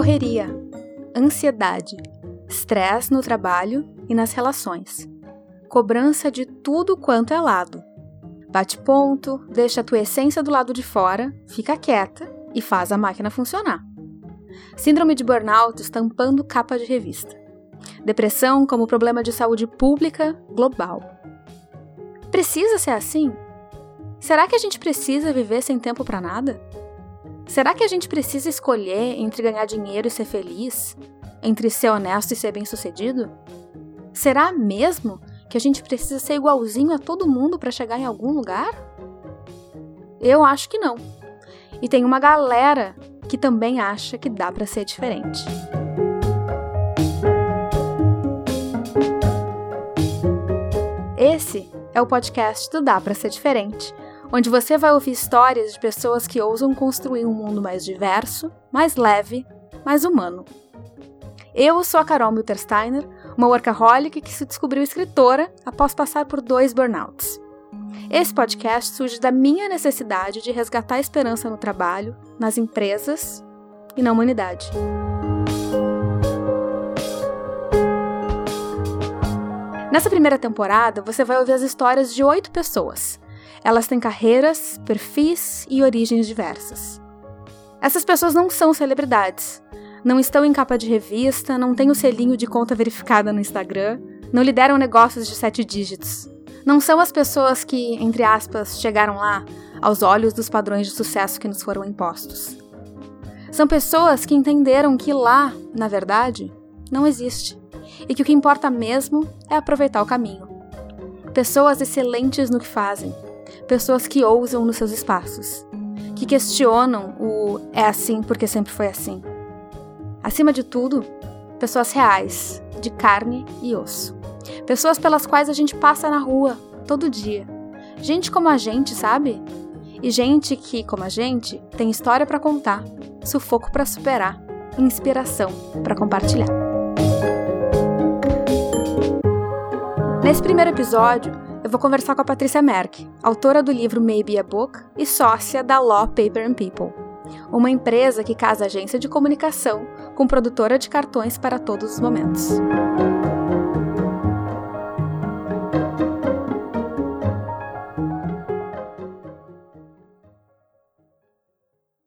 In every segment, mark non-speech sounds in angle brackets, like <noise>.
correria, ansiedade, estresse no trabalho e nas relações, cobrança de tudo quanto é lado. Bate ponto, deixa a tua essência do lado de fora, fica quieta e faz a máquina funcionar. Síndrome de burnout estampando capa de revista. Depressão como problema de saúde pública global. Precisa ser assim? Será que a gente precisa viver sem tempo para nada? Será que a gente precisa escolher entre ganhar dinheiro e ser feliz? Entre ser honesto e ser bem-sucedido? Será mesmo que a gente precisa ser igualzinho a todo mundo para chegar em algum lugar? Eu acho que não. E tem uma galera que também acha que dá para ser diferente. Esse é o podcast do Dá para ser diferente, onde você vai ouvir histórias de pessoas que ousam construir um mundo mais diverso, mais leve, mais humano. Eu sou a Carol Miltersteiner, uma workaholic que se descobriu escritora após passar por dois burnouts. Esse podcast surge da minha necessidade de resgatar a esperança no trabalho, nas empresas e na humanidade. Nessa primeira temporada, você vai ouvir as histórias de oito pessoas. Elas têm carreiras, perfis e origens diversas. Essas pessoas não são celebridades, não estão em capa de revista, não têm o selinho de conta verificada no Instagram, não lideram negócios de sete dígitos. Não são as pessoas que, entre aspas, chegaram lá aos olhos dos padrões de sucesso que nos foram impostos. São pessoas que entenderam que lá, na verdade, não existe e que o que importa mesmo é aproveitar o caminho. Pessoas excelentes no que fazem, pessoas que ousam nos seus espaços, que questionam o é assim porque sempre foi assim. Acima de tudo, pessoas reais, de carne e osso. Pessoas pelas quais a gente passa na rua todo dia. Gente como a gente, sabe? E gente que, como a gente, tem história para contar, sufoco para superar, inspiração para compartilhar. Nesse primeiro episódio, eu vou conversar com a Patrícia Merck, autora do livro Maybe a Book e sócia da Law Paper and People, uma empresa que casa agência de comunicação com produtora de cartões para todos os momentos.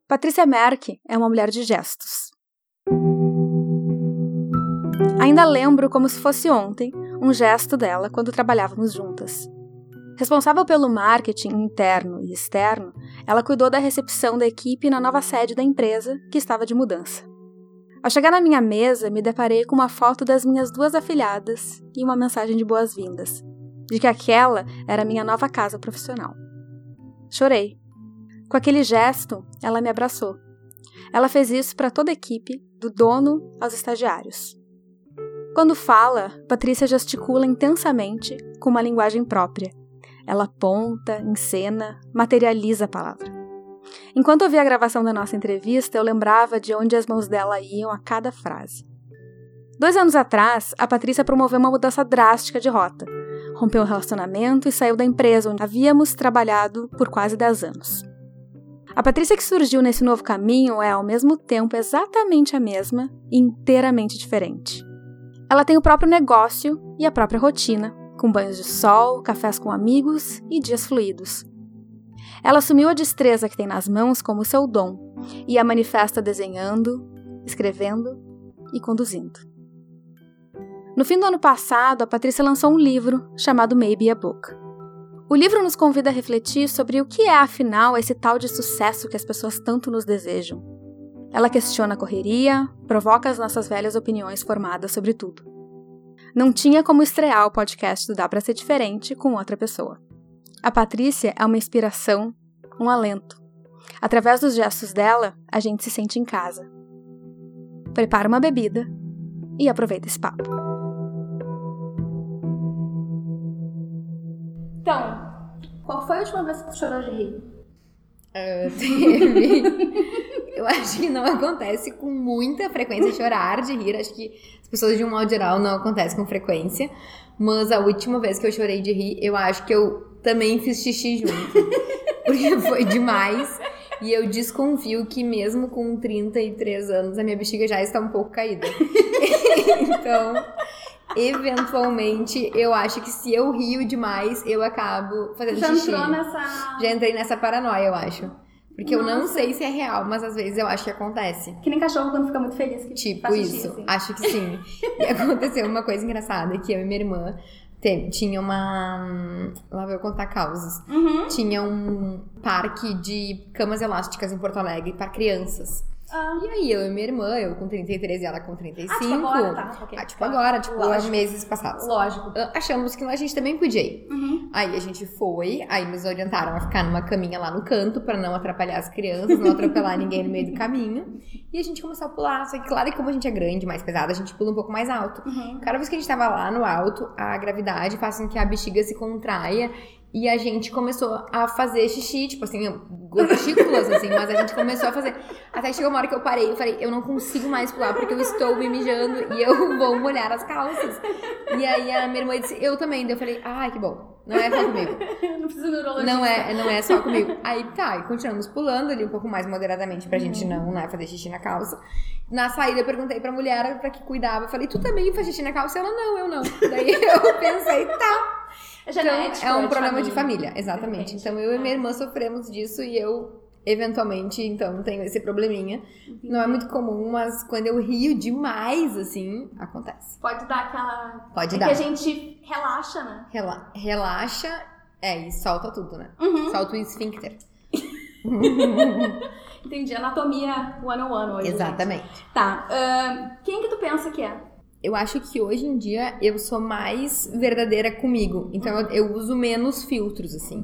Patrícia Merck é uma mulher de gestos. Ainda lembro como se fosse ontem um gesto dela quando trabalhávamos juntas. Responsável pelo marketing interno e externo, ela cuidou da recepção da equipe na nova sede da empresa, que estava de mudança. Ao chegar na minha mesa, me deparei com uma foto das minhas duas afilhadas e uma mensagem de boas-vindas, de que aquela era minha nova casa profissional. Chorei com aquele gesto, ela me abraçou. Ela fez isso para toda a equipe, do dono aos estagiários. Quando fala, Patrícia gesticula intensamente com uma linguagem própria. Ela aponta, encena, materializa a palavra. Enquanto ouvia a gravação da nossa entrevista, eu lembrava de onde as mãos dela iam a cada frase. Dois anos atrás, a Patrícia promoveu uma mudança drástica de rota. Rompeu o relacionamento e saiu da empresa onde havíamos trabalhado por quase dez anos. A Patrícia que surgiu nesse novo caminho é, ao mesmo tempo, exatamente a mesma e inteiramente diferente. Ela tem o próprio negócio e a própria rotina, com banhos de sol, cafés com amigos e dias fluidos. Ela assumiu a destreza que tem nas mãos como seu dom e a manifesta desenhando, escrevendo e conduzindo. No fim do ano passado, a Patrícia lançou um livro chamado Maybe a Book. O livro nos convida a refletir sobre o que é, afinal, esse tal de sucesso que as pessoas tanto nos desejam. Ela questiona a correria, provoca as nossas velhas opiniões formadas sobre tudo. Não tinha como estrear o podcast do Dá Pra Ser Diferente com outra pessoa. A Patrícia é uma inspiração, um alento. Através dos gestos dela, a gente se sente em casa. Prepara uma bebida e aproveita esse papo. Então, qual foi a última vez que tu chorou de rir? <laughs> Uh, teve. <laughs> eu acho que não acontece com muita frequência chorar de rir. Acho que as pessoas, de um modo geral, não acontece com frequência. Mas a última vez que eu chorei de rir, eu acho que eu também fiz xixi junto. <laughs> porque foi demais. E eu desconfio que mesmo com 33 anos, a minha bexiga já está um pouco caída. <laughs> então, eventualmente, eu acho que se eu rio demais, eu acabo fazendo Já xixi. entrou nessa. Já entrei nessa paranoia, eu acho. Porque eu não Nossa. sei se é real, mas às vezes eu acho que acontece. Que nem cachorro quando fica muito feliz. Que Tipo xixi, isso. assim. Acho que sim. <laughs> e aconteceu uma coisa engraçada, que eu e minha irmã te- tinha uma... Lá vou eu contar causas. Uhum. Tinha um parque de camas elásticas em Porto Alegre para crianças. Ah, E aí eu e minha irmã, eu com 33 e ela com 35. ah, tipo agora, tá. ok. Ah, tipo agora, tipo Lógico. meses passados. Lógico. Ah, Achamos que a gente também podia ir. Uhum. Aí a gente foi, aí nos orientaram a ficar numa caminha lá no canto pra não atrapalhar as crianças, não atropelar ninguém no meio do caminho. E a gente começou a pular, só que claro que como a gente é grande, mais pesada, a gente pula um pouco mais alto. Uhum. Cada vez que a gente tava lá no alto, a gravidade faz com que a bexiga se contraia e a gente começou a fazer xixi, tipo assim, gotículas, assim, mas a gente começou a fazer. Até chegou uma hora que eu parei, eu falei, eu não consigo mais pular porque eu estou me mijando e eu vou molhar as calças. E aí a minha irmã disse, eu também. Daí eu falei, ai, que bom. Não é só comigo. <laughs> Não precisa neurologista. Não é, não é só comigo. Aí tá, e continuamos pulando ali um pouco mais moderadamente pra gente não, né, fazer xixi na calça. Na saída eu perguntei pra mulher pra que cuidava. Eu falei, tu também faz xixi na calça? Ela, não, eu não. Daí eu <laughs> pensei, tá. É Então, é um problema de família, De exatamente. repente. Então eu e minha irmã sofremos disso e eu, eventualmente, então, tenho esse probleminha. Não é muito comum, mas quando eu rio demais, assim, acontece. Pode dar aquela. Pode é dar. que a gente relaxa, né? Rela- relaxa, é, e solta tudo, né? Uhum. Solta o esfíncter. <laughs> Entendi. Anatomia one on one hoje. Exatamente. gente. Tá. ahn, quem que tu pensa que é? Eu acho que hoje em dia eu sou mais verdadeira comigo. Então eu, eu uso menos filtros, assim.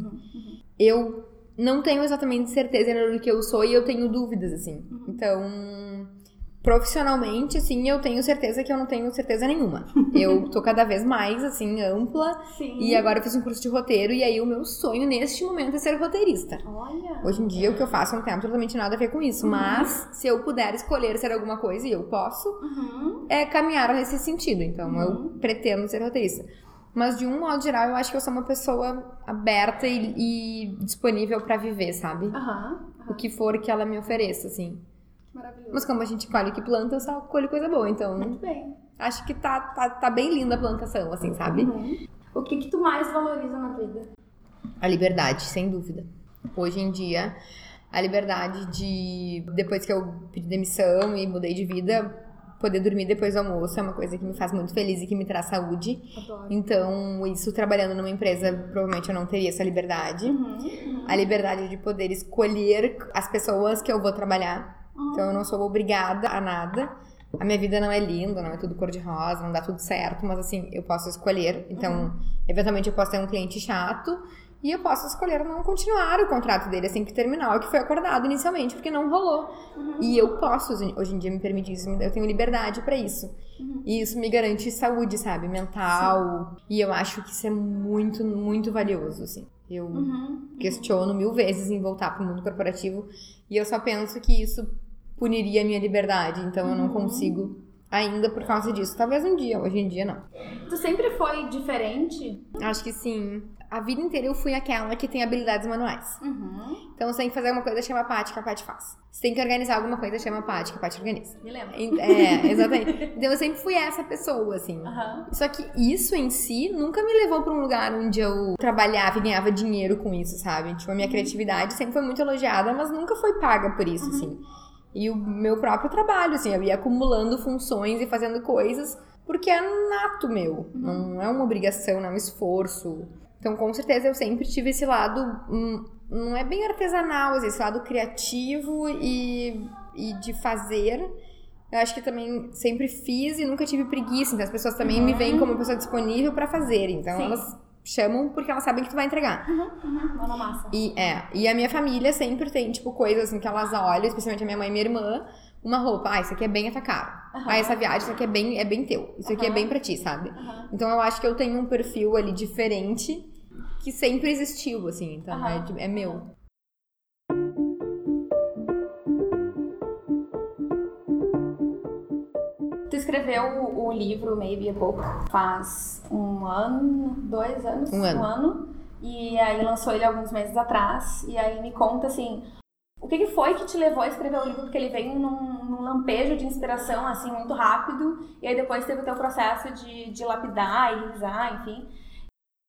Eu não tenho exatamente certeza do que eu sou e eu tenho dúvidas, assim. Então, profissionalmente, assim, eu tenho certeza que eu não tenho certeza nenhuma. <laughs> Eu tô cada vez mais, assim, ampla. Sim. E agora eu fiz um curso de roteiro e aí o meu sonho neste momento é ser roteirista. Olha. Hoje em dia o que eu faço não tem absolutamente nada a ver com isso. Mas se eu puder escolher ser alguma coisa e eu posso, Uhum. é caminhar nesse sentido. Então, Uhum. eu pretendo ser roteirista. Mas, de um modo geral, eu acho que eu sou uma pessoa aberta e, e disponível pra viver, sabe? Aham. O que for que ela me ofereça, assim. Maravilhoso. Mas como a gente colhe que planta, eu só colho coisa boa. Então, Muito bem. acho que tá, tá, tá bem linda a plantação, assim, sabe? Uhum. O que que tu mais valoriza na vida? A liberdade, sem dúvida. Hoje em dia, a liberdade de, depois que eu pedi demissão e mudei de vida, poder dormir depois do almoço é uma coisa que me faz muito feliz e que me traz saúde. Adoro. Então, isso trabalhando numa empresa, provavelmente eu não teria essa liberdade. Uhum. A liberdade de poder escolher as pessoas que eu vou trabalhar. Então, eu não sou obrigada a nada. A minha vida não é linda, não é tudo cor-de-rosa, não dá tudo certo, mas assim, eu posso escolher. Então, eventualmente eu posso ter um cliente chato e eu posso escolher não continuar o contrato dele assim que terminar o que foi acordado inicialmente, porque não rolou. E eu posso, hoje em dia, me permitir isso, eu tenho liberdade pra isso. E isso me garante saúde, sabe? Mental. E eu acho que isso é muito, muito valioso, assim. Eu Uhum. questiono mil vezes em voltar pro mundo corporativo e eu só penso que isso puniria a minha liberdade. Então eu não Uhum. consigo ainda por causa disso. Talvez um dia, hoje em dia não. Tu sempre foi diferente? Acho que sim. A vida inteira eu fui aquela que tem habilidades manuais. Uhum. Então você tem que fazer alguma coisa, chama a Paty, que a Paty faz. Você tem que organizar alguma coisa, chama a Paty, que a Paty organiza. Me lembra. É, <laughs> exatamente. Então eu sempre fui essa pessoa, assim. Aham. Só que isso em si nunca me levou pra um lugar onde eu trabalhava e ganhava dinheiro com isso, sabe? Tipo, a minha criatividade sempre foi muito elogiada, mas nunca foi paga por isso, assim. E o meu próprio trabalho, assim, eu ia acumulando funções e fazendo coisas porque é nato meu. Não é uma obrigação, não é um esforço. Então, com certeza, eu sempre tive esse lado, hum, não é bem artesanal, assim, esse lado criativo e, e de fazer. Eu acho que também sempre fiz e nunca tive preguiça. Então, as pessoas também me veem como uma pessoa disponível pra fazer. Então, Sim. elas chamam porque elas sabem que tu vai entregar. Uhum. Mão na massa. E, é, e a minha família sempre tem, tipo, coisas assim que elas olham, especialmente a minha mãe e minha irmã, uma roupa, ah, isso aqui é bem a tua cara. Aham. Ah, essa viagem, isso aqui é bem, é bem teu. Isso aqui é bem pra ti, sabe? Aham. Então eu acho que eu tenho um perfil ali diferente que sempre existiu, assim. Então é, é meu. Escreveu o, o livro Maybe a Book faz um ano, dois anos? Um ano. e aí lançou ele alguns meses atrás. E aí me conta assim, O que, que foi que te levou a escrever o livro? Porque ele vem num, num lampejo de inspiração, assim, muito rápido, e aí depois teve o teu processo de, de lapidar e enfim.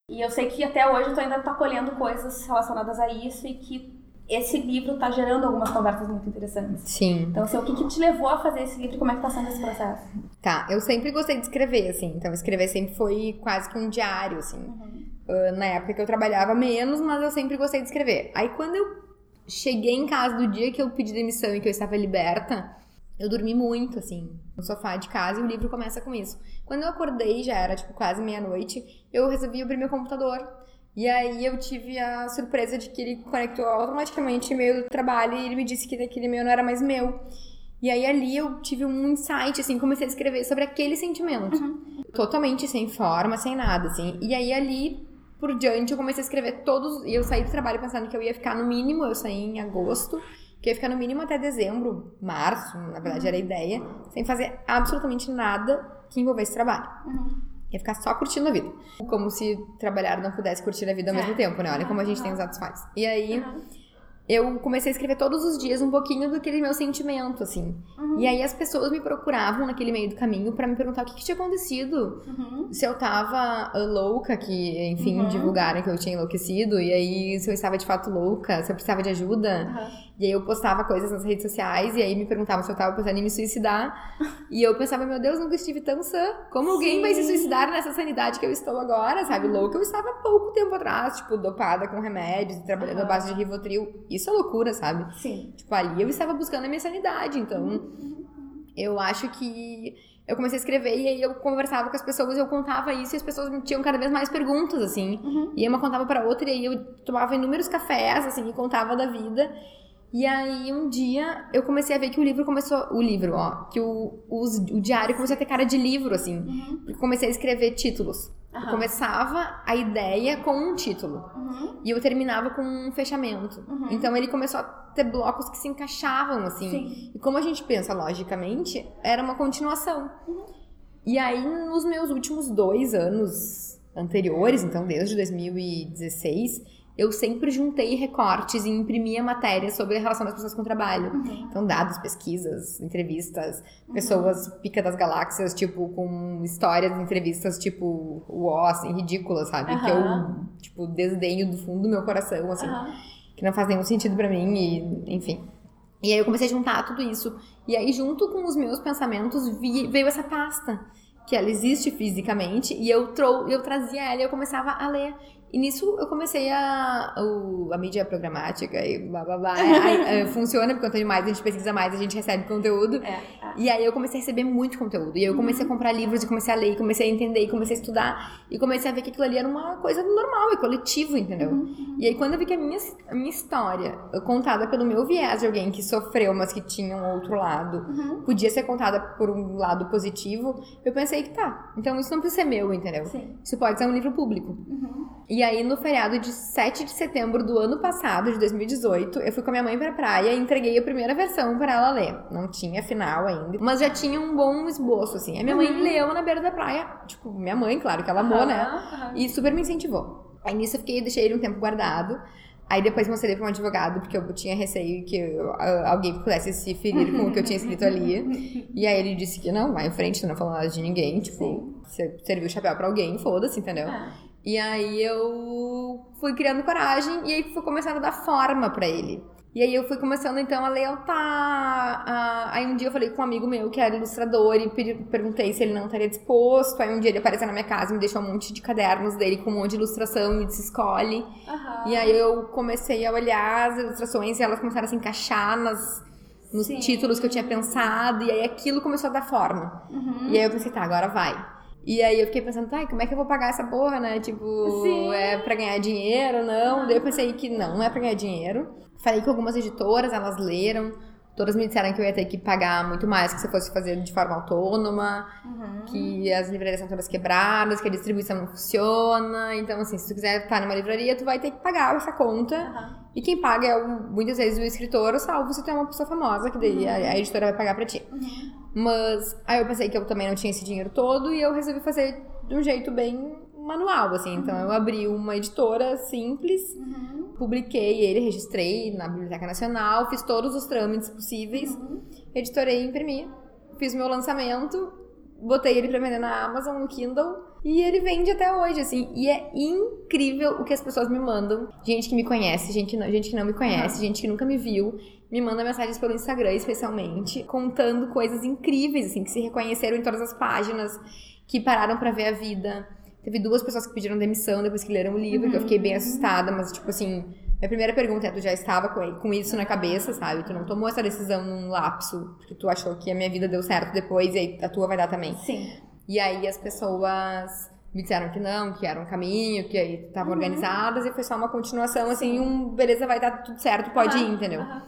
E eu sei que até hoje tu ainda tá colhendo coisas relacionadas a isso e que esse livro tá gerando algumas conversas muito interessantes. Sim. Então, assim, o que, que te levou a fazer esse livro e como é que tá sendo esse processo? Tá, eu sempre gostei de escrever, assim. Então, escrever sempre foi quase que um diário, assim. Uh, na época que eu trabalhava menos, mas eu sempre gostei de escrever. Aí, quando eu cheguei em casa do dia que eu pedi demissão e que eu estava liberta, eu dormi muito, assim, no sofá de casa e o livro começa com isso. Quando eu acordei, já era, tipo, quase meia-noite, eu resolvi abrir meu computador. E aí eu tive a surpresa de que ele conectou automaticamente e-mail do trabalho e ele me disse que aquele e-mail não era mais meu. E aí ali eu tive um insight, assim, comecei a escrever sobre aquele sentimento. Totalmente sem forma, sem nada, assim. E aí ali por diante eu comecei a escrever todos. E eu saí do trabalho pensando que eu ia ficar no mínimo, eu saí em agosto, que eu ia ficar no mínimo até dezembro, março, na verdade era a ideia, sem fazer absolutamente nada que envolvesse trabalho. Ia ficar só curtindo a vida. Como se trabalhar não pudesse curtir a vida ao É. mesmo tempo, né? Olha como a gente tem os atos faz. E aí eu comecei a escrever todos os dias um pouquinho daquele meu sentimento, assim. E aí as pessoas me procuravam naquele meio do caminho pra me perguntar o que, que tinha acontecido. Se eu tava uh, louca, que, enfim, Uhum. divulgaram que eu tinha enlouquecido. E aí, se eu estava de fato louca, se eu precisava de ajuda. E aí eu postava coisas nas redes sociais e aí me perguntavam se eu tava pensando em me suicidar. e eu pensava, meu Deus, nunca estive tão sã. Como alguém vai se Sim. suicidar nessa sanidade que eu estou agora, sabe? Louca eu estava há pouco tempo atrás, tipo, dopada com remédios e trabalhando à Aham. base de Rivotril. Isso é loucura, sabe? Sim. Tipo, ali eu estava buscando a minha sanidade. Então, eu acho que eu comecei a escrever e aí eu conversava com as pessoas, eu contava isso e as pessoas me tinham cada vez mais perguntas, assim. Uhum. E uma contava pra outra e aí eu tomava inúmeros cafés, assim, e contava da vida. E aí um dia eu comecei a ver que o livro começou. O livro, ó. Que o, os- o diário começou a ter cara de livro, assim. Uhum. Eu comecei a escrever títulos. Eu Aham. começava a ideia com um título. Uhum. E eu terminava com um fechamento. Uhum. Então ele começou a ter blocos que se encaixavam, assim. Sim. E como a gente pensa logicamente, era uma continuação. E aí, nos meus últimos dois anos anteriores, então desde 2016, eu sempre juntei recortes e imprimia matérias sobre a relação das pessoas com o trabalho. Uhum. Então, dados, pesquisas, entrevistas, pessoas pica das galáxias, tipo, com histórias, entrevistas, tipo, uó, assim, ridículas, sabe? Que eu, tipo, desdenho do fundo do meu coração, assim que não faz nenhum sentido pra mim e enfim. E aí eu comecei a juntar tudo isso. E aí junto com os meus pensamentos vi- veio essa pasta, que ela existe fisicamente e eu trou eu trazia ela e eu começava a ler. E nisso eu comecei a o- a mídia programática e blá blá blá. <laughs> Aí, funciona porque quanto mais a gente pesquisa mais a gente recebe conteúdo. É, é. E aí eu comecei a receber muito conteúdo. E aí eu comecei a comprar livros e comecei a ler, e comecei a entender, e comecei a estudar. E comecei a ver que aquilo ali era uma coisa normal e coletivo, entendeu? E aí quando eu vi que a minha, a minha história, contada pelo meu viés de alguém que sofreu, mas que tinha um outro lado, Uhum. podia ser contada por um lado positivo, eu pensei que tá. Então isso não precisa ser meu, entendeu? Sim. Isso pode ser um livro público. Uhum. E aí, no feriado de 7 de setembro do ano passado, de 2018, eu fui com a minha mãe pra praia e entreguei a primeira versão pra ela ler. Não tinha final ainda, mas já tinha um bom esboço, assim. A minha mãe leu na beira da praia, tipo, minha mãe, claro, que ela amou, né? Aham. E super me incentivou. Aí nisso eu fiquei, deixei ele um tempo guardado. Aí depois mostrei pra um advogado, porque eu tinha receio que eu- alguém pudesse se ferir com o que eu tinha escrito ali. <laughs> E aí ele disse que não, vai em frente, tu não falou nada de ninguém. Tipo, você serviu o chapéu pra alguém, foda-se, entendeu? É. E aí eu fui criando coragem e aí fui começando a dar forma pra ele. E aí eu fui começando então a lealtar. a- Aí um dia eu falei com um amigo meu que era ilustrador e pedi- perguntei se ele não estaria disposto. Aí um dia ele apareceu na minha casa e me deixou um monte de cadernos dele com um monte de ilustração e disse escolhe. Aham. E aí eu comecei a olhar as ilustrações e elas começaram a se encaixar nas, nos Sim. títulos que eu tinha pensado. E aí aquilo começou a dar forma. Uhum. E aí eu pensei, tá, agora vai. E aí eu fiquei pensando, tá, e como é que eu vou pagar essa porra, né? Tipo, Sim. é pra ganhar dinheiro, não? Daí eu pensei que não, não é pra ganhar dinheiro. Falei com algumas editoras, elas leram. Todas me disseram que eu ia ter que pagar muito mais que se eu fosse fazer de forma autônoma, Uhum. que as livrarias são todas quebradas, que a distribuição não funciona. Então, assim, se tu quiser estar numa livraria, tu vai ter que pagar essa conta. Aham. E quem paga é o- muitas vezes o escritor, salvo se tu é uma pessoa famosa, que daí a, a editora vai pagar pra ti. Uhum. Mas aí eu pensei que eu também não tinha esse dinheiro todo e eu resolvi fazer de um jeito bem manual, assim. Então eu abri uma editora simples, Uhum. publiquei ele, registrei na Biblioteca Nacional, fiz todos os trâmites possíveis, Uhum. editorei e imprimi. Fiz meu lançamento, botei ele pra vender na Amazon, no Kindle, e ele vende até hoje, assim. E é incrível o que as pessoas me mandam. Gente que me conhece, gente que não, gente que não me conhece, gente que nunca me viu, me manda mensagens pelo Instagram, especialmente, contando coisas incríveis, assim, que se reconheceram em todas as páginas, que pararam pra ver a vida. Teve duas pessoas que pediram demissão depois que leram o livro, que eu fiquei bem assustada, mas, tipo assim, minha primeira pergunta é: tu já estava com, com isso na cabeça, sabe? Tu não tomou essa decisão num lapso, porque tu achou que a minha vida deu certo depois e aí a tua vai dar também. Sim. E aí as pessoas me disseram que não, que era um caminho, que aí estavam organizadas e foi só uma continuação, assim, um beleza, vai dar tudo certo, pode ir, entendeu? Aham.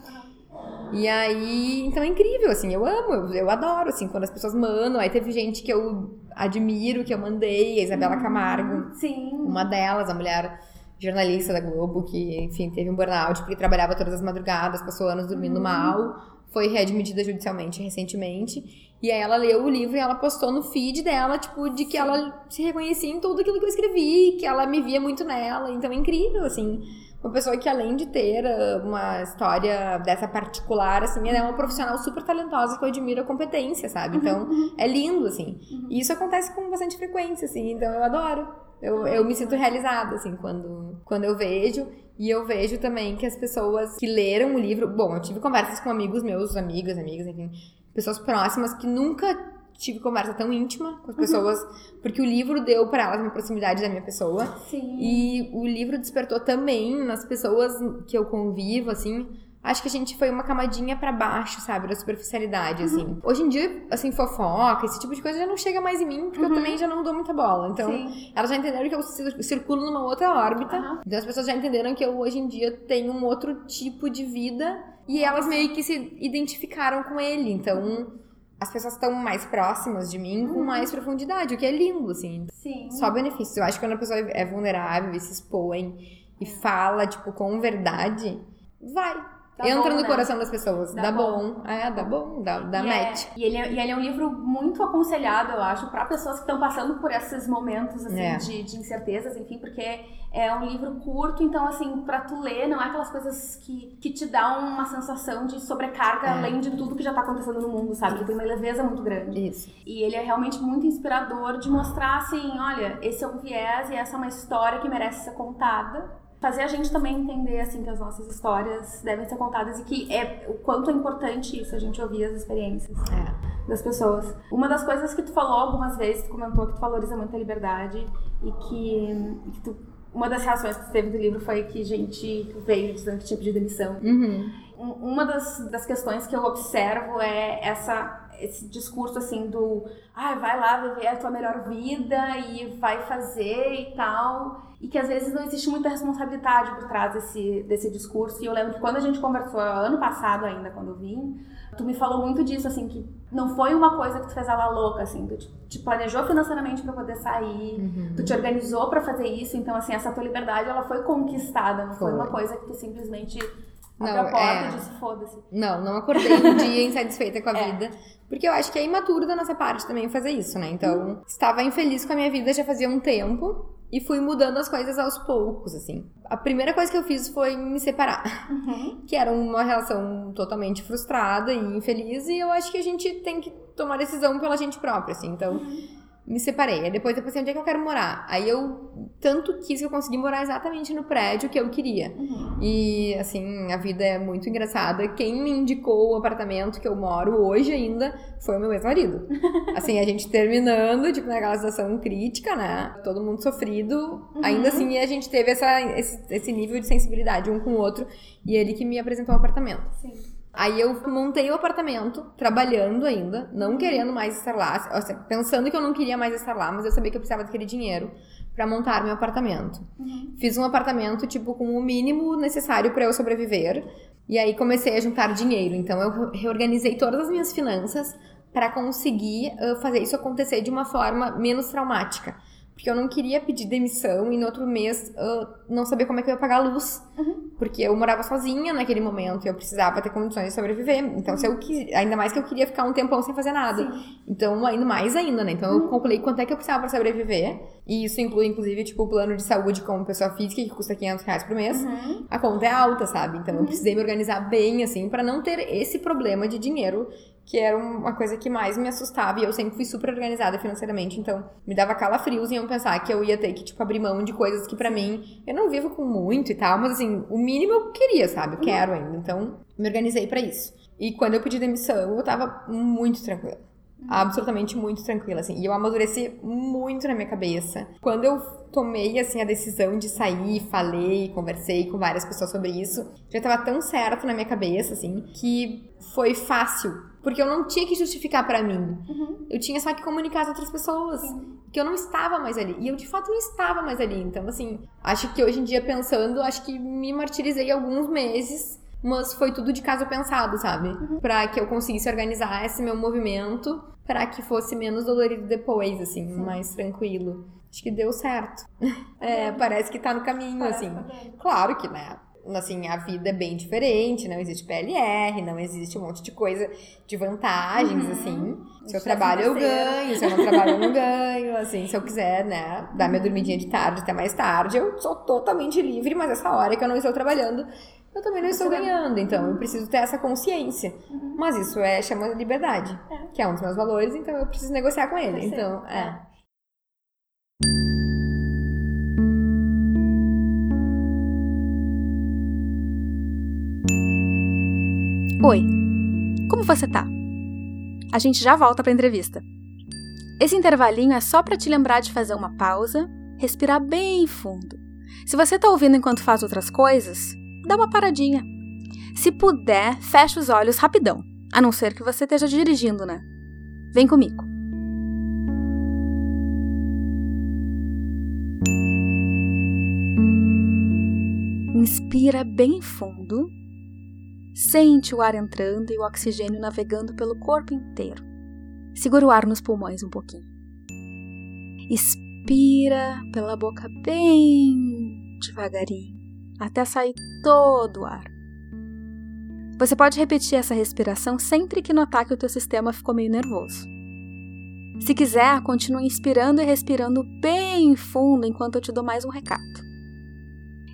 E aí, então é incrível, assim, eu amo, eu, eu adoro, assim, quando as pessoas mandam. Aí teve gente que eu admiro, que eu mandei, a Isabela Camargo, Sim. uma delas, a mulher jornalista da Globo, que, enfim, teve um burnout porque trabalhava todas as madrugadas, passou anos dormindo mal, foi readmitida judicialmente recentemente. E aí ela leu o livro e ela postou no feed dela, tipo, de que ela se reconhecia em tudo aquilo que eu escrevi, que ela me via muito nela. Então é incrível, assim. Uma pessoa que, além de ter uh, uma história dessa particular, assim, ela é uma profissional super talentosa que eu admiro a competência, sabe? Então, é lindo, assim. E isso acontece com bastante frequência, assim, então eu adoro. Eu, eu me sinto realizada, assim, quando, quando eu vejo. E eu vejo também que as pessoas que leram o livro. Bom, eu tive conversas com amigos meus, amigas, amigas, enfim, pessoas próximas que nunca tive conversa tão íntima com as pessoas, porque o livro deu para elas uma proximidade da minha pessoa. Sim. E o livro despertou também nas pessoas que eu convivo, assim. Acho que a gente foi uma camadinha pra baixo, sabe? Da superficialidade, assim. Hoje em dia, assim, fofoca, esse tipo de coisa já não chega mais em mim, porque eu também já não dou muita bola. Então, Sim. elas já entenderam que eu cir- circulo numa outra órbita. Aham. Então, as pessoas já entenderam que eu, hoje em dia, tenho um outro tipo de vida. E elas meio que se identificaram com ele. Então, as pessoas estão mais próximas de mim com mais profundidade, o que é lindo, assim. Sim. Só benefícios. Eu acho que quando a pessoa é vulnerável e se expõe e fala, tipo, com verdade, vai. Dá Entra bom, no né? coração das pessoas. Dá, Dá bom. É, dá bom. Dá, dá e é- match. e, ele é, e ele é um livro muito aconselhado, eu acho, para pessoas que estão passando por esses momentos assim, É. de, de incertezas, enfim, porque é um livro curto, então, assim, pra tu ler, não é aquelas coisas que, que te dá uma sensação de sobrecarga É. além de tudo que já tá acontecendo no mundo, sabe? Que tem uma leveza muito grande. Isso. E ele é realmente muito inspirador de mostrar assim, olha, esse é um viés e essa é uma história que merece ser contada. Fazer a gente também entender assim que as nossas histórias devem ser contadas e que é o quanto é importante isso, a gente ouvir as experiências É. das pessoas. Uma das coisas que tu falou algumas vezes, tu comentou que tu valoriza muito a liberdade e que, que tu, uma das reações que tu teve do livro foi que gente veio dizendo que tinha pedido demissão. Uhum. Um- Uma das, das questões que eu observo é essa, esse discurso assim do ah, vai lá viver a tua melhor vida e vai fazer e tal. E que às vezes não existe muita responsabilidade por trás desse, desse discurso. E eu lembro que quando a gente conversou ano passado ainda, quando eu vim, tu me falou muito disso, assim, que não foi uma coisa que tu fez ela louca, assim, tu te, te planejou financeiramente pra poder sair, Uhum. tu te organizou pra fazer isso, então assim, essa tua liberdade ela foi conquistada, não foi, Foi. uma coisa que tu simplesmente Não, a porta é. e disse foda-se. Não, não acordei um dia insatisfeita com a <laughs> É. vida. Porque eu acho que é imaturo da nossa parte também fazer isso, né? Então, estava infeliz com a minha vida já fazia um tempo. E fui mudando as coisas aos poucos, assim. A primeira coisa que eu fiz foi me separar. Uhum. <laughs> Que era uma relação totalmente frustrada e infeliz. E eu acho que a gente tem que tomar decisão pela gente própria, assim. Então, me separei. Aí depois eu pensei, onde é que eu quero morar? Aí eu tanto quis que eu consegui morar exatamente no prédio que eu queria. Uhum. E, assim, a vida é muito engraçada. Quem me indicou o apartamento que eu moro hoje ainda foi o meu ex-marido. <laughs> Assim, a gente terminando, tipo, naquela situação crítica, né? Todo mundo sofrido. Ainda assim, a gente teve essa, esse, esse nível de sensibilidade um com o outro. E ele que me apresentou o apartamento. Sim. Aí eu montei o apartamento, trabalhando ainda, não querendo mais estar lá, assim, pensando que eu não queria mais estar lá, mas eu sabia que eu precisava daquele dinheiro pra montar meu apartamento. Uhum. Fiz um apartamento, tipo, com o mínimo necessário pra eu sobreviver. E aí comecei a juntar dinheiro. Então eu reorganizei todas as minhas finanças pra conseguir ah, fazer isso acontecer de uma forma menos traumática. Porque eu não queria pedir demissão e no outro mês ah, não saber como é que eu ia pagar a luz. Porque eu morava sozinha naquele momento e eu precisava ter condições de sobreviver. Então, se eu quis, ainda mais que eu queria ficar um tempão sem fazer nada. Então, ainda mais ainda, né? Então, eu calculei quanto é que eu precisava pra sobreviver. E isso inclui, inclusive, tipo, o plano de saúde como pessoa física, que custa 500 reais por mês. Uhum. A conta é alta, sabe? Então eu precisei me organizar bem, assim, pra não ter esse problema de dinheiro, que era uma coisa que mais me assustava. E eu sempre fui super organizada financeiramente, então me dava calafrios em eu pensar que eu ia ter que, tipo, abrir mão de coisas que pra mim, eu não vivo com muito e tal, mas assim, o mínimo eu queria, sabe? Eu quero ainda. Então, me organizei pra isso. E quando eu pedi demissão, eu tava muito tranquila. Absolutamente muito tranquila, assim. E eu amadureci muito na minha cabeça. Quando eu tomei, assim, a decisão de sair, falei, conversei com várias pessoas sobre isso, já tava tão certo na minha cabeça, assim, que foi fácil. Porque eu não tinha que justificar pra mim. Eu tinha só que comunicar às outras pessoas. Que eu não estava mais ali. E eu, de fato, não estava mais ali. Então, assim, acho que hoje em dia, pensando, acho que me martirizei alguns meses mas foi tudo de caso pensado, sabe? Pra que eu conseguisse organizar esse meu movimento pra que fosse menos dolorido depois, assim, mais tranquilo. Acho que deu certo. <laughs> É, parece que tá no caminho, Parece assim. que tá. Claro que, né? Assim, a vida é bem diferente, não existe PLR, não existe um monte de coisa de vantagens, assim. Se eu Estresse trabalho, eu ganho, se eu não trabalho, eu não <laughs> ganho, assim. Se eu quiser, né, dar minha dormidinha de tarde até mais tarde, eu sou totalmente livre, mas essa hora que eu não estou trabalhando, eu também não estou ganhando. Então, eu preciso ter essa consciência. Mas isso é chama de liberdade, É. que é um dos meus valores, então eu preciso negociar com ele. Parceiro. Então, é. Oi, como você tá? A gente já volta pra entrevista. Esse intervalinho é só pra te lembrar de fazer uma pausa, respirar bem fundo. Se você tá ouvindo enquanto faz outras coisas, dá uma paradinha. Se puder, fecha os olhos rapidão, a não ser que você esteja dirigindo, né? Vem comigo. Inspira bem fundo. Sente o ar entrando e o oxigênio navegando pelo corpo inteiro. Segura o ar nos pulmões um pouquinho. Expira pela boca bem devagarinho, até sair todo o ar. Você pode repetir essa respiração sempre que notar que o teu sistema ficou meio nervoso. Se quiser, continue inspirando e respirando bem fundo enquanto eu te dou mais um recado.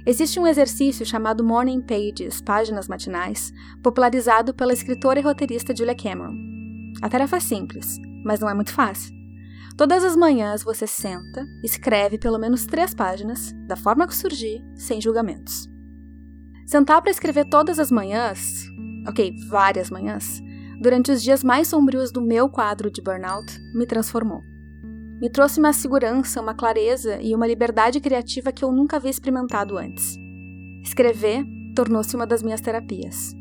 Existe um exercício chamado Morning Pages, páginas matinais, popularizado pela escritora e roteirista Julia Cameron. A tarefa é simples, mas não é muito fácil. Todas as manhãs você senta, escreve pelo menos três páginas, da forma que surgir, sem julgamentos. Sentar para escrever todas as manhãs, ok, várias manhãs, durante os dias mais sombrios do meu quadro de burnout, me transformou. Me trouxe uma segurança, uma clareza e uma liberdade criativa que eu nunca havia experimentado antes. Escrever tornou-se uma das minhas terapias.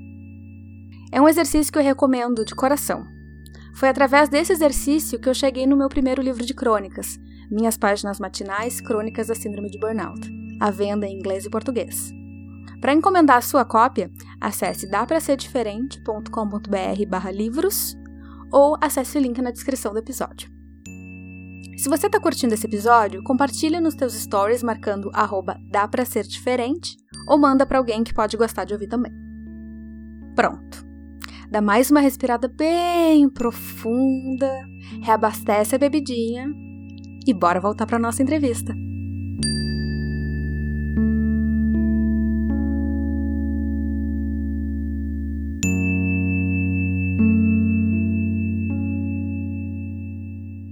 É um exercício que eu recomendo de coração. Foi através desse exercício que eu cheguei no meu primeiro livro de crônicas, Minhas Páginas Matinais Crônicas da Síndrome de Burnout, à venda em inglês e português. Para encomendar a sua cópia, acesse dapraserdiferente.com.br livros ou acesse o link na descrição do episódio. Se você está curtindo esse episódio, compartilha nos teus stories marcando arroba ou manda para alguém que pode gostar de ouvir também. Pronto. Dá mais uma respirada bem profunda, reabastece a bebidinha e bora voltar para nossa entrevista.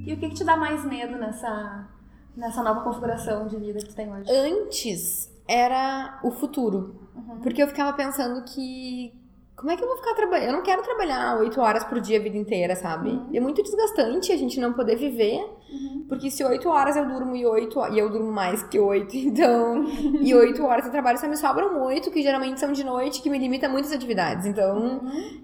E o que, que te dá mais medo nessa, nessa nova configuração de vida que tu tem hoje? Antes era o futuro. Porque eu ficava pensando que. Como é que eu vou ficar trabalhando? Eu não quero trabalhar oito horas por dia a vida inteira, sabe? É muito desgastante a gente não poder viver. Porque se oito horas eu durmo e oito. E eu durmo mais que oito, <laughs> então. e oito horas de trabalho só me sobram oito, que geralmente são de noite, que me limita muitas atividades. Então,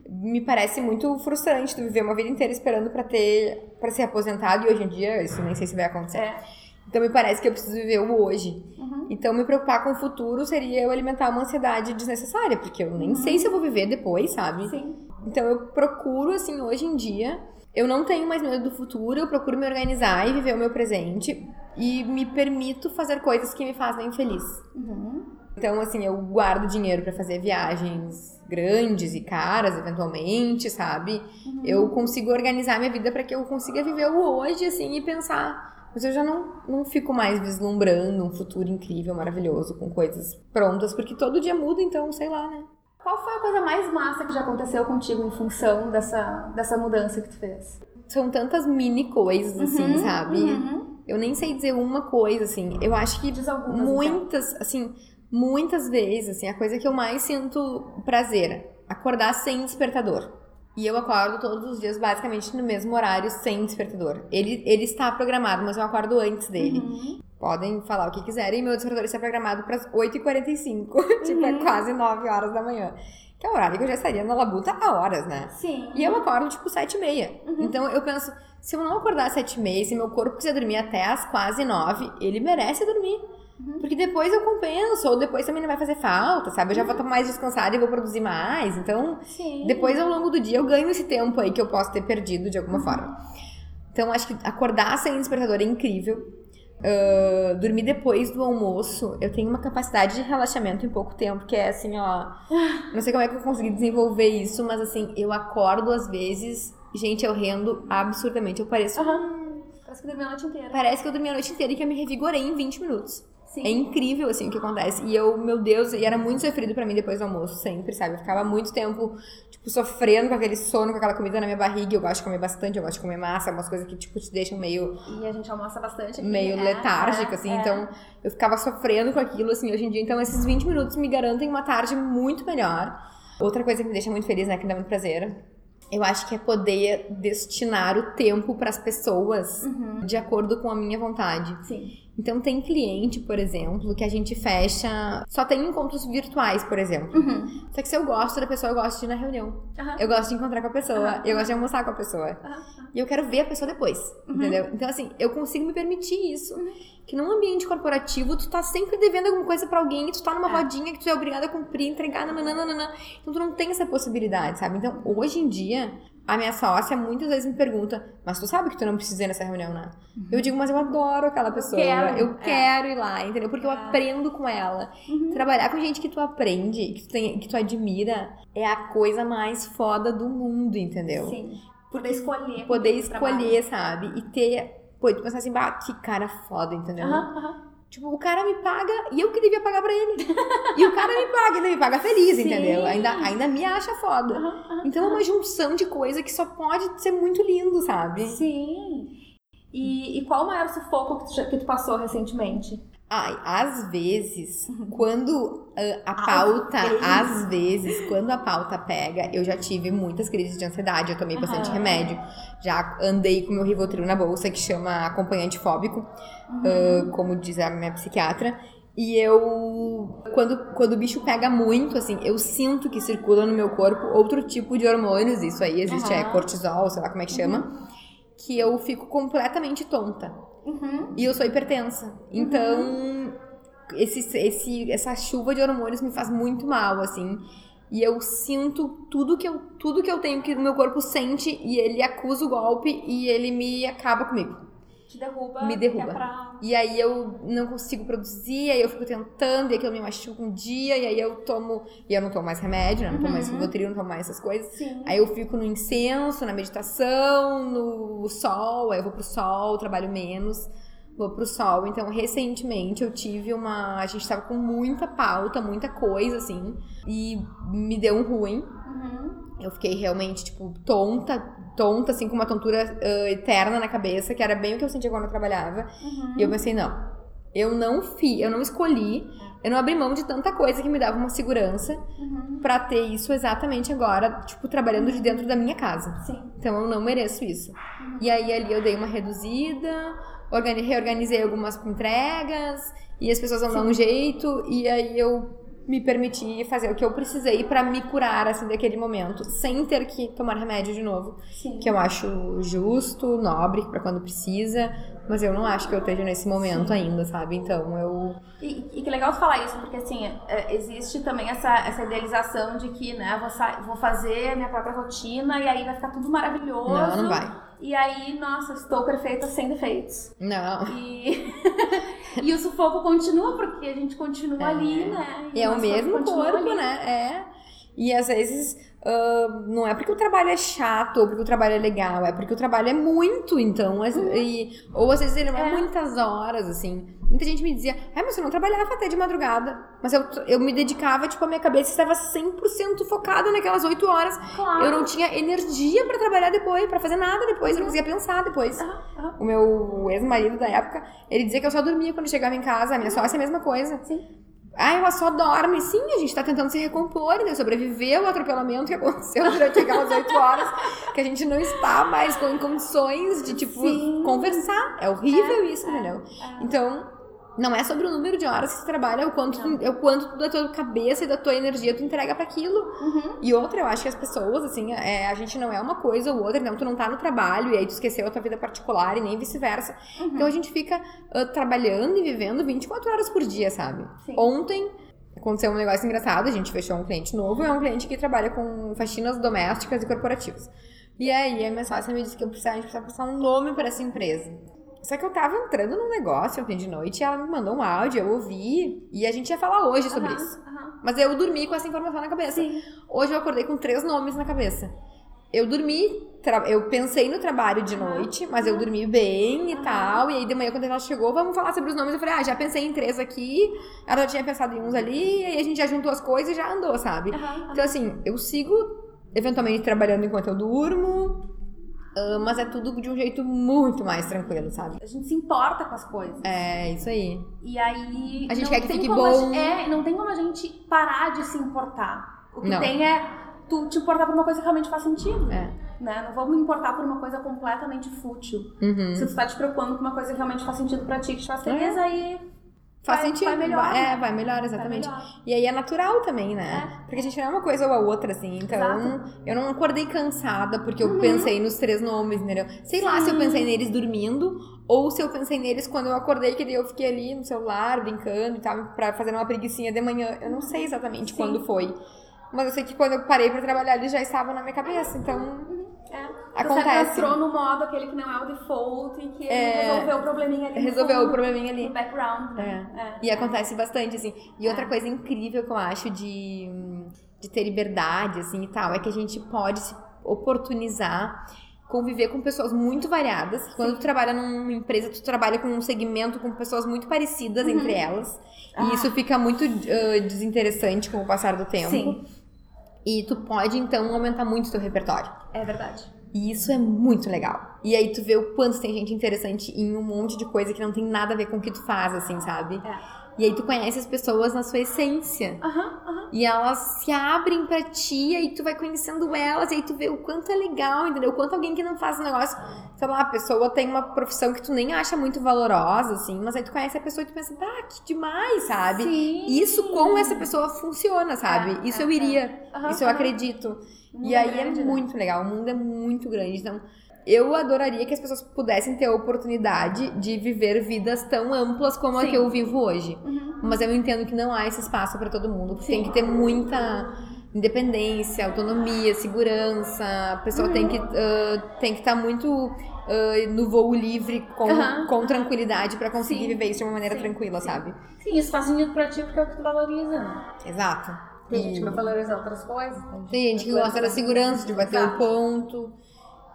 me parece muito frustrante tu viver uma vida inteira esperando pra ter. para ser aposentado. E hoje em dia, isso nem sei se vai acontecer. É. Então me parece que eu preciso viver o hoje. Uhum. Então me preocupar com o futuro seria eu alimentar uma ansiedade desnecessária, porque eu nem sei se eu vou viver depois, sabe? Sim. Então eu procuro, assim, hoje em dia, eu não tenho mais medo do futuro, eu procuro me organizar e viver o meu presente e me permito fazer coisas que me fazem feliz. Uhum. Então, assim, eu guardo dinheiro pra fazer viagens grandes e caras, eventualmente, sabe? Eu consigo organizar minha vida pra que eu consiga viver o hoje, assim, e pensar Mas eu já não, não fico mais vislumbrando um futuro incrível, maravilhoso, com coisas prontas, porque todo dia muda, então, sei lá, né? Qual foi a coisa mais massa que já aconteceu contigo em função dessa, dessa mudança que tu fez? São tantas mini coisas, assim, Uhum, sabe? uhum. Eu nem sei dizer uma coisa, assim. Eu acho que Diz algumas, então. muitas, assim, muitas vezes, assim, a coisa que eu mais sinto prazer, acordar sem despertador. E eu acordo todos os dias, basicamente, no mesmo horário, sem despertador. Ele, ele está programado, mas eu acordo antes dele. Uhum. Podem falar o que quiserem, meu despertador está programado para as 8h45, tipo, é Uhum. quase 9 horas da manhã. Que é o horário que eu já estaria na labuta há horas, né? Sim. E eu acordo, tipo, sete e meia. Uhum. Então eu penso, se eu não acordar às sete e meia, se meu corpo quiser dormir até às quase nove, ele merece dormir. Uhum. Porque depois eu compenso, ou depois também não vai fazer falta, sabe? Eu já vou estar mais descansada e vou produzir mais. Então, Sim. depois ao longo do dia eu ganho esse tempo aí que eu posso ter perdido de alguma Uhum. forma. Então, acho que acordar sem despertador é incrível. Ah, dormir depois do almoço, eu tenho uma capacidade de relaxamento em pouco tempo, que é assim, ó. Não sei como é que eu consegui desenvolver isso, mas assim, eu acordo às vezes, gente, eu rendo absurdamente. Eu pareço. Aham. Parece que dormiu a noite inteira. Parece que eu dormi a noite inteira e que eu me revigorei em 20 minutos. Sim. É incrível, assim, o que acontece. E eu, meu Deus, e era muito sofrido pra mim depois do almoço, sempre, sabe? Eu ficava muito tempo, tipo, sofrendo com aquele sono, com aquela comida na minha barriga. Eu gosto de comer bastante, eu gosto de comer massa, umas coisas que, tipo, te deixam meio, E a gente almoça bastante aqui. meio é, letárgica, é, assim. é. Então, eu ficava sofrendo com aquilo, assim, hoje em dia. Então, esses 20 minutos me garantem uma tarde muito melhor. Outra coisa que me deixa muito feliz, né, que me dá muito prazer, eu acho que é poder destinar o tempo pras pessoas Uhum. de acordo com a minha vontade. Sim. Então tem cliente, por exemplo, que a gente fecha. Só tem encontros virtuais, por exemplo. Uhum. Só que se eu gosto da pessoa, eu gosto de ir na reunião. Aham. Eu gosto de encontrar com a pessoa. Aham. Eu gosto de almoçar com a pessoa. E eu quero ver a pessoa depois. Uhum. Entendeu? Então, assim, eu consigo me permitir isso. Que num ambiente corporativo, tu tá sempre devendo alguma coisa pra alguém, e tu tá numa É. rodinha que tu é obrigado a cumprir, entregar, nananana. Então tu não tem essa possibilidade, sabe? Então, hoje em dia, a minha sócia muitas vezes me pergunta, mas tu sabe que tu não precisa ir nessa reunião, né? Eu digo, mas eu adoro aquela pessoa. quero, Eu é. quero ir lá, entendeu? Porque eu É. aprendo com ela. Uhum. Trabalhar com gente que tu aprende, que tu, tem, que tu admira, é a coisa mais foda do mundo, entendeu? Sim. Poder escolher. Poder escolher, sabe? E ter. Pô, tu pensar assim, bah, que cara foda, entendeu? Aham, aham. Tipo, o cara me paga e eu que devia pagar pra ele. <laughs> e o cara me paga, ainda me paga feliz, Sim. entendeu? Ainda, ainda me acha foda. Então é uma junção de coisa que só pode ser muito lindo, sabe? Sim. E, e qual o maior sufoco que tu, que tu passou recentemente? Ai, às vezes, <laughs> quando ah, a Às pauta, vezes. às vezes, quando a pauta pega, eu já tive muitas crises de ansiedade, eu tomei bastante Aham. remédio. Já andei com meu Rivotril na bolsa, que chama acompanhante fóbico, ah, como diz a minha psiquiatra. E eu, quando, quando o bicho pega muito, assim, eu sinto que circula no meu corpo outro tipo de hormônios, isso aí existe, é Aham. cortisol, sei lá como é que chama, que eu fico completamente tonta. Uhum. E eu sou hipertensa. Então, esse, esse, essa chuva de hormônios me faz muito mal, assim. E eu sinto tudo que eu, tudo que eu tenho que o meu corpo sente e ele acusa o golpe e ele me acaba comigo. Te derruba. Me derruba. que é pra- E aí eu não consigo produzir, aí eu fico tentando, e aquilo me machuca um dia, e aí eu tomo. E eu não tomo mais remédio, né? Não tomo mais Uhum. Rivotril, não tomo mais essas coisas. Sim. Aí eu fico no incenso, na meditação, no sol, aí eu vou pro sol, trabalho menos, vou pro sol. Então, recentemente eu tive uma. A gente tava com muita pauta, muita coisa, assim, e me deu um ruim. Uhum. Eu fiquei realmente, tipo, tonta, tonta, assim, com uma tontura ah, eterna na cabeça, que era bem o que eu sentia quando eu trabalhava. Uhum. E eu pensei, não, eu não fiz, eu não escolhi, eu não abri mão de tanta coisa que me dava uma segurança Uhum. pra ter isso exatamente agora, tipo, trabalhando de dentro da minha casa. Sim. Então eu não mereço isso. E aí ali eu dei uma reduzida, organi- reorganizei algumas entregas, e as pessoas vão dar um jeito, e aí eu me permiti fazer o que eu precisei pra me curar assim daquele momento, sem ter que tomar remédio de novo, Sim. que eu acho justo, nobre pra quando precisa, mas eu não acho que eu esteja nesse momento ainda, sabe? Então eu E, e que legal falar isso, porque assim, é, existe também essa, essa idealização de que, né, vou, vou fazer a minha própria rotina e aí vai ficar tudo maravilhoso. não, não vai. E aí, nossa, estou perfeita sem defeitos. Não. E, <laughs> e o sufoco continua, porque a gente continua É. ali, né? E é o mesmo corpo, ali. né? É. E às vezes Uh, não é porque o trabalho é chato ou porque o trabalho é legal, é porque o trabalho é muito, então. Uhum. E, ou às vezes ele não é, é muitas horas, assim. Muita gente me dizia, ah, mas eu não trabalhava até de madrugada. Mas eu, eu me dedicava, tipo, a minha cabeça estava 100% focada naquelas 8 horas. Claro. Eu não tinha energia para trabalhar depois, para fazer nada depois, uhum. eu não conseguia pensar depois. Uhum. Uhum. O meu ex-marido da época, ele dizia que eu só dormia quando chegava em casa, a minha sócia é a mesma coisa. Sim. Ah, ela só dorme. Sim, a gente tá tentando se recompor, né? Sobreviver ao atropelamento que aconteceu durante aquelas oito horas, que a gente não está mais com condições de, tipo, Sim. conversar. É horrível é, isso, é, entendeu? É. Então, não é sobre o número de horas que você trabalha, é o quanto, tu, é o quanto da tua cabeça e da tua energia tu entrega para aquilo. Uhum. E outra, eu acho que as pessoas, assim, é, a gente não é uma coisa ou outra, então tu não tá no trabalho e aí tu esqueceu a tua vida particular e nem vice-versa. Uhum. Então a gente fica uh, trabalhando e vivendo 24 horas por dia, sabe? Sim. Ontem aconteceu um negócio engraçado, a gente fechou um cliente novo, é um cliente que trabalha com faxinas domésticas e corporativas. E aí a minha sócia me disse que eu precisava, a gente precisava passar um nome para essa empresa. Só que eu tava entrando num negócio ontem de noite e ela me mandou um áudio, eu ouvi, e a gente ia falar hoje sobre uhum, isso. Uhum. Mas eu dormi com essa informação na cabeça. Sim. Hoje eu acordei com três nomes na cabeça. Eu dormi, eu pensei no trabalho de noite, mas eu dormi bem e tal. E aí de manhã, quando ela chegou, vamos falar sobre os nomes. Eu falei, ah, já pensei em três aqui, ela já tinha pensado em uns ali, e aí a gente já juntou as coisas e já andou, sabe? Então, assim, eu sigo eventualmente trabalhando enquanto eu durmo, Uh, mas é tudo de um jeito muito mais tranquilo, sabe? A gente se importa com as coisas. É, isso aí. E aí. A gente quer que fique bom. Gente, é, não tem como a gente parar de se importar. O que não. tem é tu te importar por uma coisa que realmente faz sentido. É. Né? Não vamos me importar por uma coisa completamente fútil. Uhum. Se tu tá te preocupando com uma coisa que realmente faz sentido pra ti, que te faz feliz, é. aí Faz vai, sentido. Vai melhor. É, vai melhor, exatamente. Vai melhor. E aí é natural também, né? É. Porque a gente não é uma coisa ou a outra, assim. Então, Exato. eu não acordei cansada porque eu uhum. pensei nos três nomes, entendeu? Sei Sim. lá se eu pensei neles dormindo ou se eu pensei neles quando eu acordei, que daí eu fiquei ali no celular, brincando e tal, pra fazer uma preguiçinha de manhã. Eu não sei exatamente Sim. quando foi. Mas eu sei que quando eu parei pra trabalhar, eles já estavam na minha cabeça. Então, uhum. É. Acontece. Você entrou no modo aquele que não é o default e que é... resolveu o probleminha ali. Resolveu fundo, o probleminha ali. No background. Né? É. é. E acontece bastante, assim. E outra é. coisa incrível que eu acho de, de ter liberdade, assim, e tal, é que a gente pode se oportunizar conviver com pessoas muito variadas. Sim. Quando tu trabalha numa empresa, tu trabalha com um segmento com pessoas muito parecidas uhum. entre elas. Ah. E isso fica muito uh, desinteressante com o passar do tempo. Sim. E tu pode, então, aumentar muito o teu repertório. É verdade. E isso é muito legal. E aí tu vê o quanto tem gente interessante em um monte de coisa que não tem nada a ver com o que tu faz, assim, sabe? É. E aí tu conhece as pessoas na sua essência. Uhum, uhum. E elas se abrem pra ti, aí tu vai conhecendo elas, e aí tu vê o quanto é legal, entendeu? O quanto alguém que não faz um negócio, sei lá, a pessoa tem uma profissão que tu nem acha muito valorosa, assim, mas aí tu conhece a pessoa e tu pensa, ah, que demais, sabe? Sim. Isso com essa pessoa funciona, sabe? É, isso é, eu iria, é. uhum, isso eu acredito. E aí é grande, é muito né? legal, o mundo é muito grande, então eu adoraria que as pessoas pudessem ter a oportunidade de viver vidas tão amplas como Sim. a que eu vivo hoje. Uhum. Mas eu entendo que não há esse espaço para todo mundo. Sim. Tem que ter muita independência, autonomia, segurança. A pessoa uhum. tem que uh, tem que estar tá muito uh, no voo livre com, uhum. com tranquilidade para conseguir Sim. viver isso de uma maneira tranquila, sabe? Sim, sentido pra ti porque é o que tu valoriza. Né? Exato. Tem e... gente que vai valorizar outras coisas. Tem gente que gosta da segurança, de bater o ponto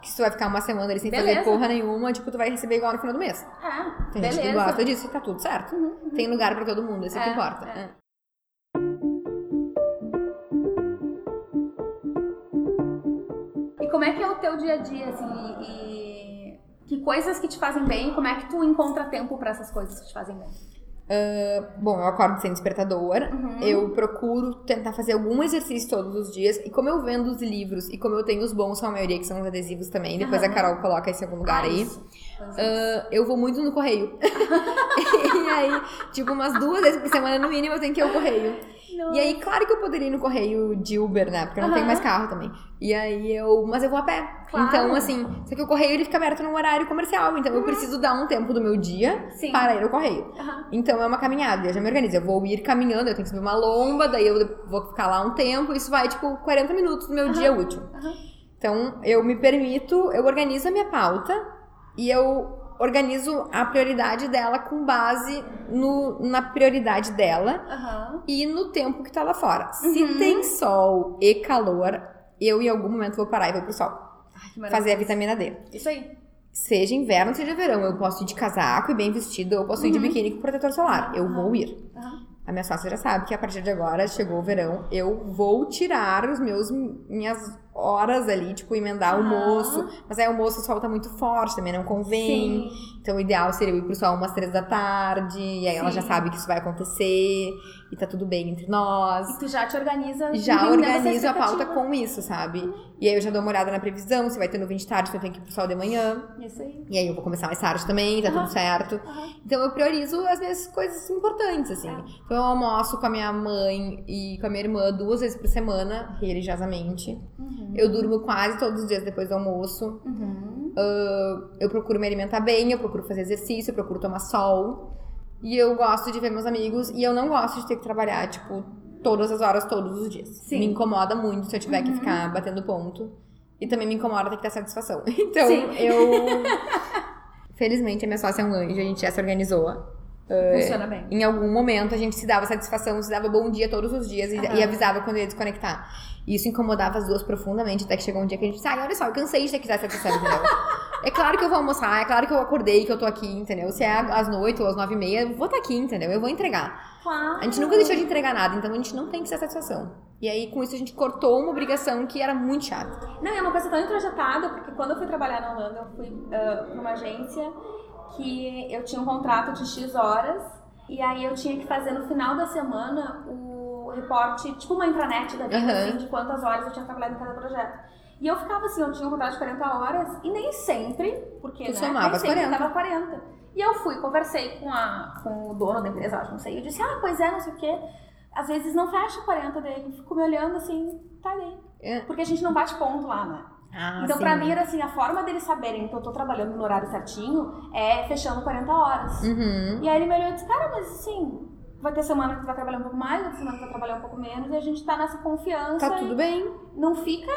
que se tu vai ficar uma semana ali sem beleza. fazer porra nenhuma, tipo, tu vai receber igual no final do mês. É, Tem beleza. gente que gosta disso e tá tudo certo. Uhum, uhum. Tem lugar pra todo mundo, isso é, que importa. É. É. E como é que é o teu dia a dia, assim, e que coisas que te fazem bem, como é que tu encontra tempo para essas coisas que te fazem bem? Uh, bom, eu acordo sem despertador. Uhum. Eu procuro tentar fazer algum exercício todos os dias. E como eu vendo os livros e como eu tenho os bons com a maioria, que são os adesivos também, depois uhum. a Carol coloca esse em algum lugar ah, aí. Uh, eu vou muito no correio. <laughs> e aí, tipo, umas duas vezes por semana no mínimo eu tenho que ir ao correio. Nossa. E aí, claro que eu poderia ir no correio de Uber, né? Porque eu não uhum. tenho mais carro também. E aí eu. Mas eu vou a pé. Claro. Então, assim, só que o correio ele fica aberto num horário comercial. Então uhum. eu preciso dar um tempo do meu dia Sim. para ir ao correio. Uhum. Então é uma caminhada. Eu já me organizo. Eu vou ir caminhando, eu tenho que subir uma lomba, daí eu vou ficar lá um tempo. Isso vai, tipo, 40 minutos do meu dia útil. Então, eu me permito, eu organizo a minha pauta e eu organizo a prioridade dela com base no, na prioridade dela uhum. e no tempo que tá lá fora. Uhum. Se tem sol e calor, eu em algum momento vou parar e vou pro sol. Ai, Fazer a vitamina D. Isso aí. Seja inverno, seja verão. Eu posso ir de casaco e bem vestido, eu posso ir de biquíni com protetor solar. Eu vou ir. A minha sócia já sabe que a partir de agora chegou o verão, eu vou tirar os meus minhas horas ali, tipo, emendar o Aham. almoço. Mas aí o almoço o sol tá muito forte, também não convém. Sim. Então o ideal seria eu ir pro sol umas três da tarde, e aí ela já Sim. sabe que isso vai acontecer, e tá tudo bem entre nós. E tu já te organiza. Já organizo a pauta com isso, sabe? E aí eu já dou uma olhada na previsão, se vai ter nuvem de tarde, se eu tenho que ir pro sol de manhã. Isso aí. E aí eu vou começar mais tarde também, tá tudo certo. Então eu priorizo as minhas coisas importantes, assim. É. Então eu almoço com a minha mãe e com a minha irmã duas vezes por semana, religiosamente. Uhum. Eu durmo quase todos os dias depois do almoço. Uhum. Eu procuro me alimentar bem, eu procuro fazer exercício, eu procuro tomar sol. E eu gosto de ver meus amigos e eu não gosto de ter que trabalhar, tipo, todas as horas, todos os dias. Sim. Me incomoda muito se eu tiver que Uhum. ficar batendo ponto. E também me incomoda ter que dar satisfação. <laughs> Então, Sim. eu. <laughs> Felizmente, a minha sócia é um anjo, a gente já se organizou. Funciona bem. Em algum momento a gente se dava satisfação, se dava bom dia todos os dias e, e avisava quando ia desconectar. E isso incomodava as duas profundamente, até que chegou um dia que a gente disse, olha só, eu cansei de ter que dar satisfação, entendeu? <laughs> é claro que eu vou almoçar, é claro que eu acordei, que eu tô aqui, entendeu? Se é às noite ou às nove e meia, eu vou estar aqui, entendeu? Eu vou entregar. Claro. A gente nunca deixou de entregar nada, então a gente não tem que ser satisfação. E aí, com isso, a gente cortou uma obrigação que era muito chata. Não, é uma coisa tão introjetada, porque quando eu fui trabalhar na Holanda, eu fui ah, pra uma agência que eu tinha um contrato de X horas, e aí eu tinha que fazer no final da semana o reporte, tipo uma intranet da vida, Aham. assim, de quantas horas eu tinha trabalhado em cada projeto. E eu ficava assim, eu tinha um contrato de 40 horas, e nem sempre, porque Tu né, somava nem sempre 40. tava 40. E eu fui, conversei com, a, com o dono da empresa, acho, não sei, eu disse, ah, pois é, não sei o quê. Às vezes não fecha 40 dele, fico me olhando assim, tá daí. É. Porque a gente não bate ponto lá, né? Ah, então, pra mim, era assim, a forma deles saberem que eu tô trabalhando no horário certinho é fechando 40 horas. Uhum. E aí ele me olhou e disse, cara, mas assim, vai ter semana que tu vai trabalhar um pouco mais, ter semana que tu vai trabalhar um pouco menos, e a gente tá nessa confiança. Tá tudo bem. Não fica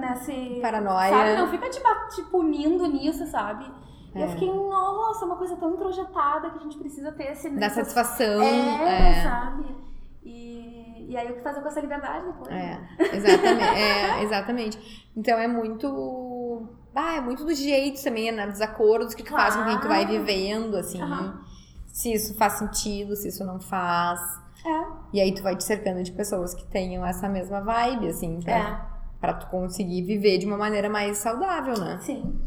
nesse. Paranoia. Sabe? Não fica te, te punindo nisso, sabe? E eu É. fiquei, nossa, uma coisa tão introjetada que a gente precisa ter esse. Essa- satisfação. É, é. sabe? E, e aí o que fazer com essa liberdade depois? É, exatamente. <laughs> é, exatamente. Então é muito. Ah, é muito do jeito também, né? Dos acordos que tu faz com quem tu vai Claro. vivendo, assim. Aham. Se isso faz sentido, se isso não faz. É. E aí tu vai te cercando de pessoas que tenham essa mesma vibe, assim, pra, É. pra tu conseguir viver de uma maneira mais saudável, né? Sim.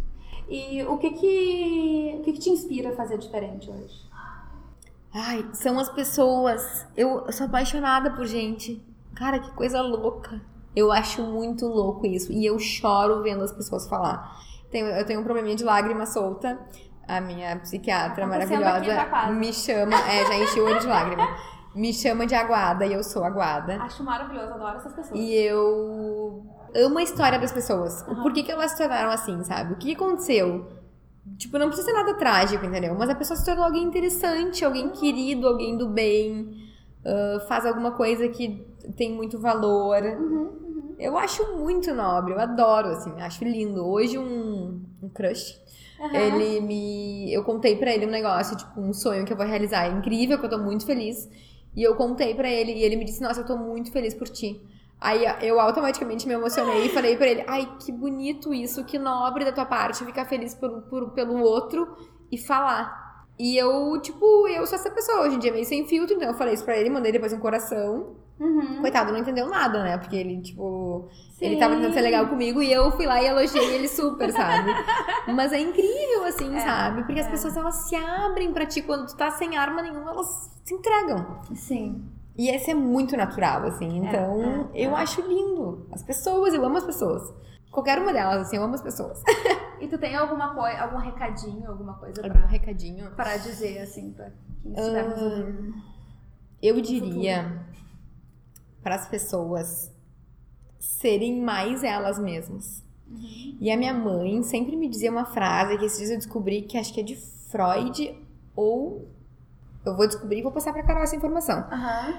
E o que que, o que, que te inspira a fazer diferente hoje? Ai, são as pessoas. Eu sou apaixonada por gente. Cara, que coisa louca. Eu acho muito louco isso. E eu choro vendo as pessoas falar. Tenho, eu tenho um probleminha de lágrima solta. A minha psiquiatra maravilhosa me chama. É, já enchi o olho de lágrima. Me chama de aguada e eu sou aguada. Acho maravilhoso, adoro essas pessoas. E eu amo a história das pessoas. Aham. Por que, que elas se tornaram assim, sabe? O que aconteceu? Tipo, não precisa ser nada trágico, entendeu? Mas a pessoa se tornou alguém interessante, alguém querido, alguém do bem, ah, faz alguma coisa que tem muito valor. Uhum, Eu acho muito nobre, eu adoro, assim, acho lindo. Hoje um, um crush, Aham. ele me. Eu contei pra ele um negócio, tipo, um sonho que eu vou realizar. É incrível, que eu tô muito feliz. E eu contei pra ele e ele me disse: Nossa, eu tô muito feliz por ti. Aí eu automaticamente me emocionei e falei pra ele: Ai, que bonito isso, que nobre da tua parte ficar feliz por, por- pelo outro e falar. E eu, tipo, eu sou essa pessoa. Hoje em dia é meio sem filtro, então eu falei isso pra ele, mandei depois um coração. Uhum. Coitado, não entendeu nada, né? Porque ele, tipo, ele Sim. tava tentando ser legal comigo e eu fui lá e elogiei ele super, sabe? Mas é incrível, assim, É, sabe? Porque as é. pessoas, elas se abrem pra ti quando tu tá sem arma nenhuma, elas se entregam. Sim. E esse é muito natural, assim. Então, é, eu é. acho lindo. As pessoas, eu amo as pessoas. Qualquer uma delas, assim, eu amo as pessoas. <laughs> E tu tem alguma coisa, algum recadinho, alguma coisa Algum pra, recadinho? pra dizer, assim, pra quem estiver nos ouvindo? Eu diria para as pessoas serem mais elas mesmas. E a minha mãe sempre me dizia uma frase que esses dias eu descobri que acho que é de Freud ou eu vou descobrir e vou passar para Carol essa informação. Aham.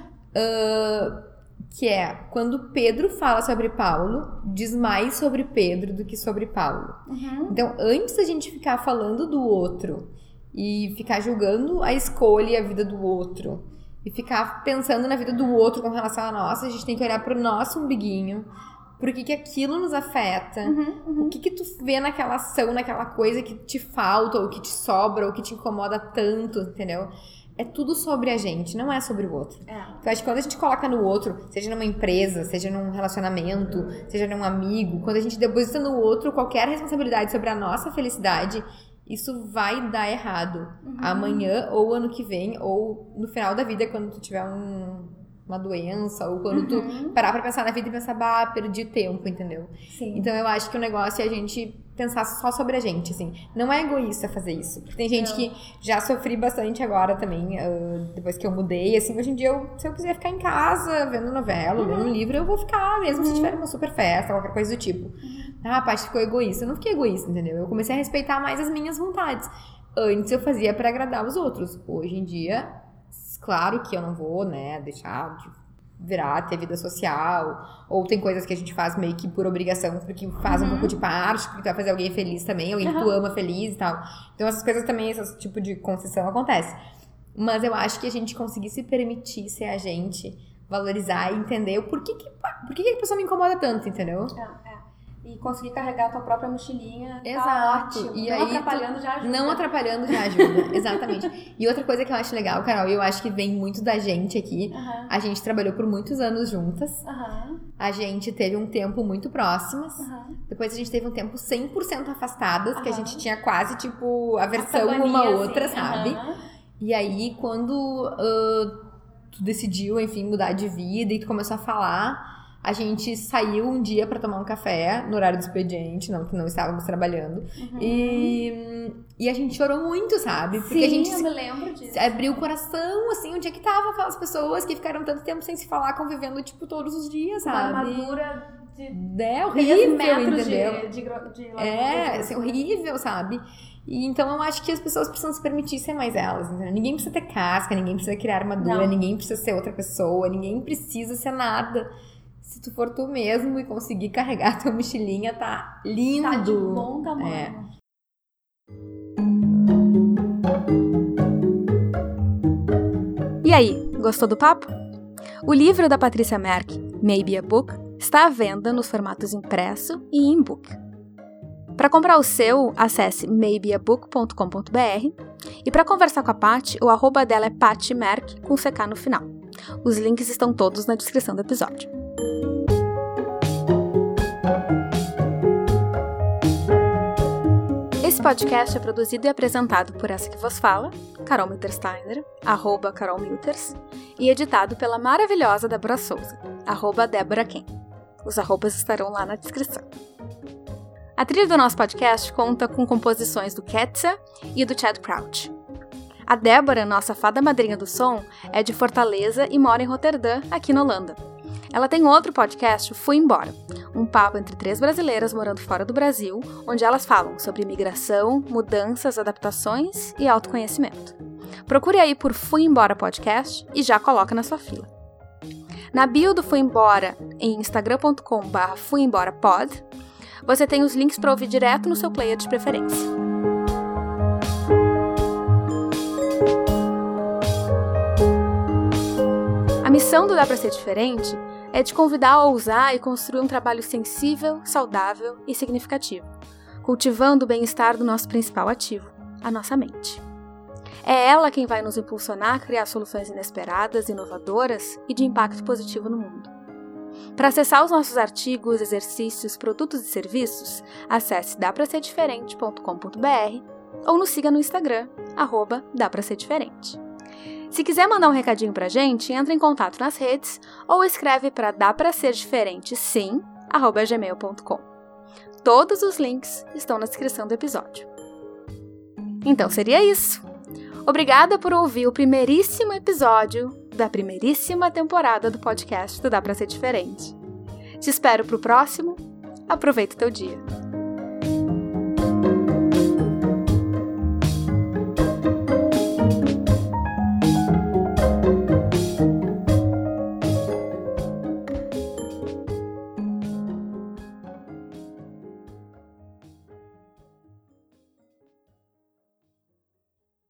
Que é quando Pedro fala sobre Paulo, diz mais sobre Pedro do que sobre Paulo. Uhum. Então, antes da gente ficar falando do outro e ficar julgando a escolha e a vida do outro e ficar pensando na vida do outro com relação à nossa, a gente tem que olhar pro nosso umbiguinho, por que, que aquilo nos afeta, Uhum, uhum. o que que tu vê naquela ação, naquela coisa que te falta, ou que te sobra, ou que te incomoda tanto, entendeu? É tudo sobre a gente, não é sobre o outro. É. Eu acho que quando a gente coloca no outro, seja numa empresa, seja num relacionamento, seja num amigo, quando a gente deposita no outro qualquer responsabilidade sobre a nossa felicidade, isso vai dar errado. Uhum. Amanhã, ou ano que vem, ou no final da vida, quando tu tiver um- uma doença, ou quando Uhum. tu parar pra pensar na vida e pensar, bah, perdi tempo, entendeu? Sim. Então eu acho que o negócio é a gente pensar só sobre a gente, assim. Não é egoísta fazer isso. Porque tem gente Não. que já sofri bastante agora também, ah, depois que eu mudei, assim, hoje em dia, eu, se eu quiser ficar em casa, vendo novela, Uhum. lendo um livro, eu vou ficar, mesmo se tiver uma super festa, qualquer coisa do tipo. Uhum. Ah, a Paty ficou egoísta. Eu não fiquei egoísta, entendeu? Eu comecei a respeitar mais as minhas vontades. Antes eu fazia pra agradar os outros. Hoje em dia, claro que eu não vou, né, deixar de virar, ter vida social, ou tem coisas que a gente faz meio que por obrigação, porque faz um Uhum. pouco de parte, porque tu vai fazer alguém feliz também, alguém que tu ama feliz e tal. Então essas coisas também, esse tipo de concessão acontece. Mas eu acho que a gente conseguir se permitir ser a gente, valorizar e entender o porquê que, por que, a pessoa me incomoda tanto, entendeu? É. E conseguir carregar a tua própria mochilinha. tá Exato. ótimo. E não aí atrapalhando já ajuda. Não atrapalhando já ajuda, <laughs> exatamente. E outra coisa que eu acho legal, Carol, e eu acho que vem muito da gente aqui, Aham. a gente trabalhou por muitos anos juntas, Aham. a gente teve um tempo muito próximas, Aham. depois a gente teve um tempo 100% afastadas, que a gente tinha quase, tipo, aversão Essa uma outra, assim, sabe? E aí, quando ah, tu decidiu, enfim, mudar de vida e tu começou a falar, a gente saiu um dia pra tomar um café no horário do expediente, não que não estávamos trabalhando. Uhum. E, e a gente chorou muito, sabe? Porque Sim, a gente eu me lembro disso. abriu o coração, assim, onde é que tava aquelas pessoas que ficaram tanto tempo sem se falar, convivendo, tipo, todos os dias, Uma sabe? armadura de É 3 horrível, metros entendeu? de, de, de largura. É, assim, horrível, sabe? E então eu acho que as pessoas precisam se permitir ser mais elas, entendeu? Ninguém precisa ter casca, ninguém precisa criar armadura, Não. ninguém precisa ser outra pessoa, ninguém precisa ser nada. Se tu for tu mesmo e conseguir carregar tua mochilinha, tá lindo. Tá de bom tamanho. É. E aí, gostou do papo? O livro da Patrícia Merck, Maybe a Book, está à venda nos formatos impresso e e-book. Para comprar o seu, acesse maybeabook.com.br e para conversar com a Pat, o arroba dela é patmerck com CK no final. Os links estão todos na descrição do episódio. Esse podcast é produzido e apresentado por essa que vos fala, Carol Miltersteiner, arroba Carol Milters, e editado pela maravilhosa Débora Souza, arroba Débora Ken. Os arrobas estarão lá na descrição. A trilha do nosso podcast conta com composições do Ketsa e do Chad Crouch. A Débora, nossa fada madrinha do som, é de Fortaleza e mora em Roterdã, aqui na Holanda. Ela tem outro podcast, Fui Embora, um papo entre três brasileiras morando fora do Brasil, onde elas falam sobre imigração, mudanças, adaptações e autoconhecimento. Procure aí por Fui Embora Podcast e já coloca na sua fila. Na bio do Fui Embora, em instagram.com.br fuemborapod, você tem os links para ouvir direto no seu player de preferência. Missão do Dá Pra Ser Diferente é te convidar a ousar e construir um trabalho sensível, saudável e significativo, cultivando o bem-estar do nosso principal ativo, a nossa mente. É ela quem vai nos impulsionar a criar soluções inesperadas, inovadoras e de impacto positivo no mundo. Para acessar os nossos artigos, exercícios, produtos e serviços, acesse dapraserdiferente.com.br ou nos siga no Instagram, arroba Ser Diferente. Se quiser mandar um recadinho pra gente, entra em contato nas redes ou escreve para dá pra ser diferente sim, gmail.com. Todos os links estão na descrição do episódio. Então seria isso. Obrigada por ouvir o primeiríssimo episódio da primeiríssima temporada do podcast do Dá Pra Ser Diferente. Te espero pro próximo. Aproveita o teu dia.